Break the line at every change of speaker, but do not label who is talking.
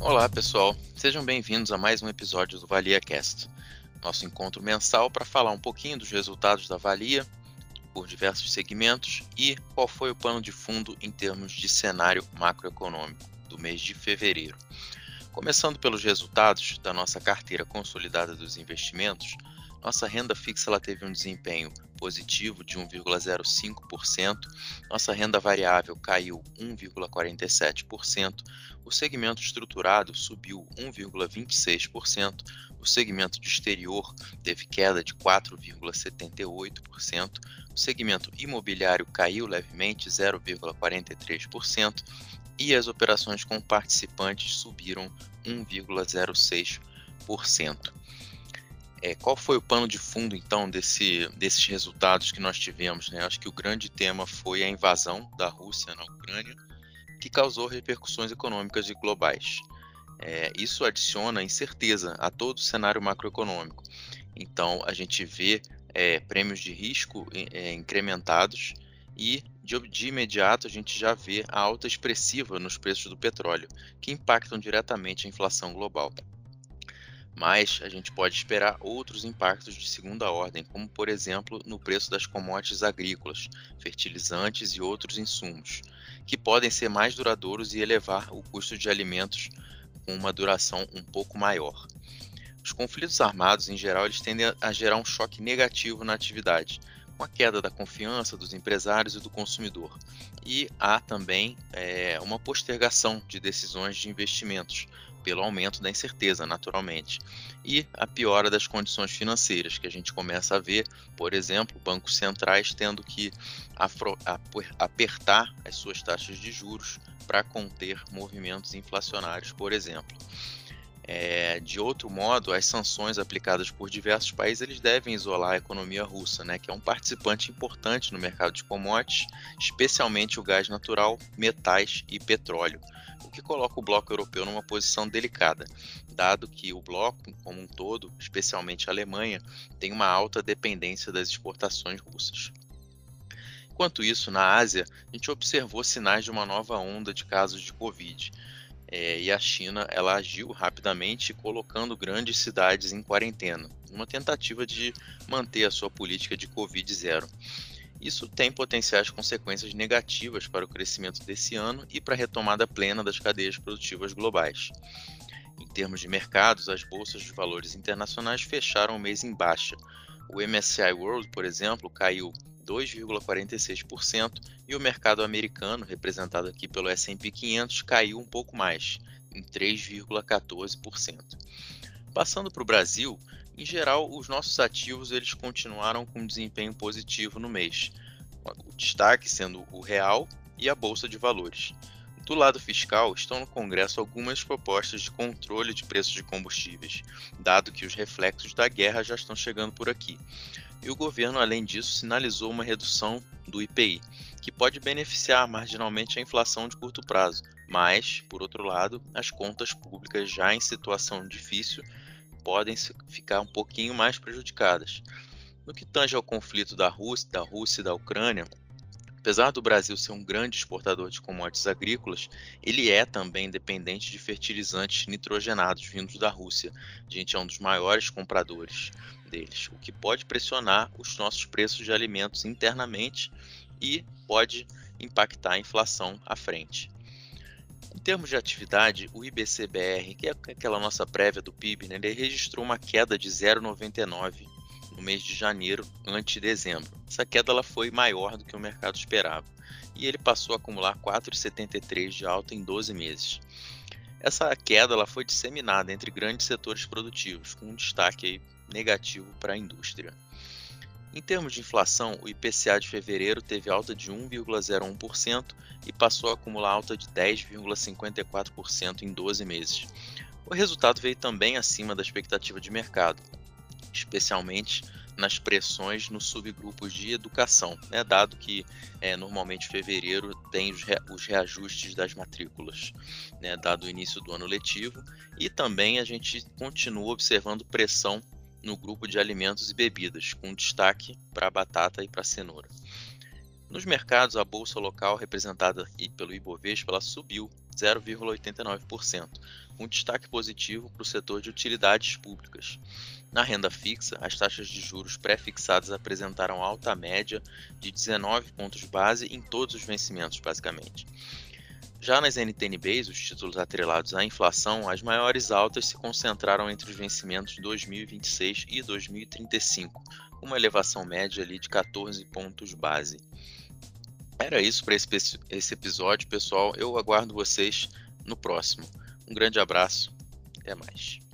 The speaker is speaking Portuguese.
Olá, pessoal. Sejam bem-vindos a mais um episódio do Valia Cast, nosso encontro mensal para falar um pouquinho dos resultados da Valia por diversos segmentos e qual foi o pano de fundo em termos de cenário macroeconômico do mês de fevereiro. Começando pelos resultados da nossa carteira consolidada dos investimentos, nossa renda fixa ela teve um desempenho positivo de 1,05%, nossa renda variável caiu 1,47%, o segmento estruturado subiu 1,26%, o segmento de exterior teve queda de 4,78%, o segmento imobiliário caiu levemente 0,43% e as operações com participantes subiram 1,06%. É, qual foi o pano de fundo, então, desse, desses resultados que nós tivemos? Né? Acho que o grande tema foi a invasão da Rússia na Ucrânia, que causou repercussões econômicas e globais. É, isso adiciona incerteza a todo o cenário macroeconômico. Então, a gente vê é, prêmios de risco é, incrementados e, de, de imediato, a gente já vê a alta expressiva nos preços do petróleo, que impactam diretamente a inflação global mas a gente pode esperar outros impactos de segunda ordem, como por exemplo no preço das commodities agrícolas, fertilizantes e outros insumos, que podem ser mais duradouros e elevar o custo de alimentos com uma duração um pouco maior. Os conflitos armados, em geral, eles tendem a gerar um choque negativo na atividade, com a queda da confiança dos empresários e do consumidor. E há também é, uma postergação de decisões de investimentos, pelo aumento da incerteza, naturalmente, e a piora das condições financeiras, que a gente começa a ver, por exemplo, bancos centrais tendo que apertar as suas taxas de juros para conter movimentos inflacionários, por exemplo. É, de outro modo, as sanções aplicadas por diversos países eles devem isolar a economia russa, né, que é um participante importante no mercado de commodities, especialmente o gás natural, metais e petróleo o que coloca o bloco europeu numa posição delicada, dado que o bloco, como um todo, especialmente a Alemanha, tem uma alta dependência das exportações russas. Enquanto isso, na Ásia, a gente observou sinais de uma nova onda de casos de Covid. É, e a China ela agiu rapidamente colocando grandes cidades em quarentena, uma tentativa de manter a sua política de Covid zero. Isso tem potenciais consequências negativas para o crescimento desse ano e para a retomada plena das cadeias produtivas globais. Em termos de mercados, as bolsas de valores internacionais fecharam o mês em baixa. O MSCI World, por exemplo, caiu 2,46% e o mercado americano, representado aqui pelo S&P 500, caiu um pouco mais, em 3,14%. Passando para o Brasil, em geral, os nossos ativos eles continuaram com desempenho positivo no mês, o destaque sendo o real e a bolsa de valores. Do lado fiscal, estão no Congresso algumas propostas de controle de preços de combustíveis, dado que os reflexos da guerra já estão chegando por aqui. E o governo, além disso, sinalizou uma redução do IPI, que pode beneficiar marginalmente a inflação de curto prazo, mas, por outro lado, as contas públicas já em situação difícil podem ficar um pouquinho mais prejudicadas. No que tange ao conflito da Rússia, da Rússia e da Ucrânia, apesar do Brasil ser um grande exportador de commodities agrícolas, ele é também dependente de fertilizantes nitrogenados vindos da Rússia. A gente é um dos maiores compradores deles, o que pode pressionar os nossos preços de alimentos internamente e pode impactar a inflação à frente. Em termos de atividade, o IBCBR, que é aquela nossa prévia do PIB, né, ele registrou uma queda de 0,99 no mês de janeiro ante dezembro. Essa queda ela foi maior do que o mercado esperava e ele passou a acumular 4,73 de alta em 12 meses. Essa queda ela foi disseminada entre grandes setores produtivos, com um destaque negativo para a indústria. Em termos de inflação, o IPCA de fevereiro teve alta de 1,01% e passou a acumular alta de 10,54% em 12 meses. O resultado veio também acima da expectativa de mercado, especialmente nas pressões nos subgrupos de educação, né, dado que é, normalmente fevereiro tem os, re, os reajustes das matrículas, né, dado o início do ano letivo, e também a gente continua observando pressão no grupo de alimentos e bebidas, com destaque para a batata e para a cenoura. Nos mercados, a bolsa local, representada pelo Ibovespa, ela subiu 0,89%, com destaque positivo para o setor de utilidades públicas. Na renda fixa, as taxas de juros pré-fixadas apresentaram alta média de 19 pontos base em todos os vencimentos, basicamente. Já nas NTNBs, os títulos atrelados à inflação, as maiores altas se concentraram entre os vencimentos de 2026 e 2035, com uma elevação média ali de 14 pontos base. Era isso para esse, esse episódio, pessoal. Eu aguardo vocês no próximo. Um grande abraço, até mais.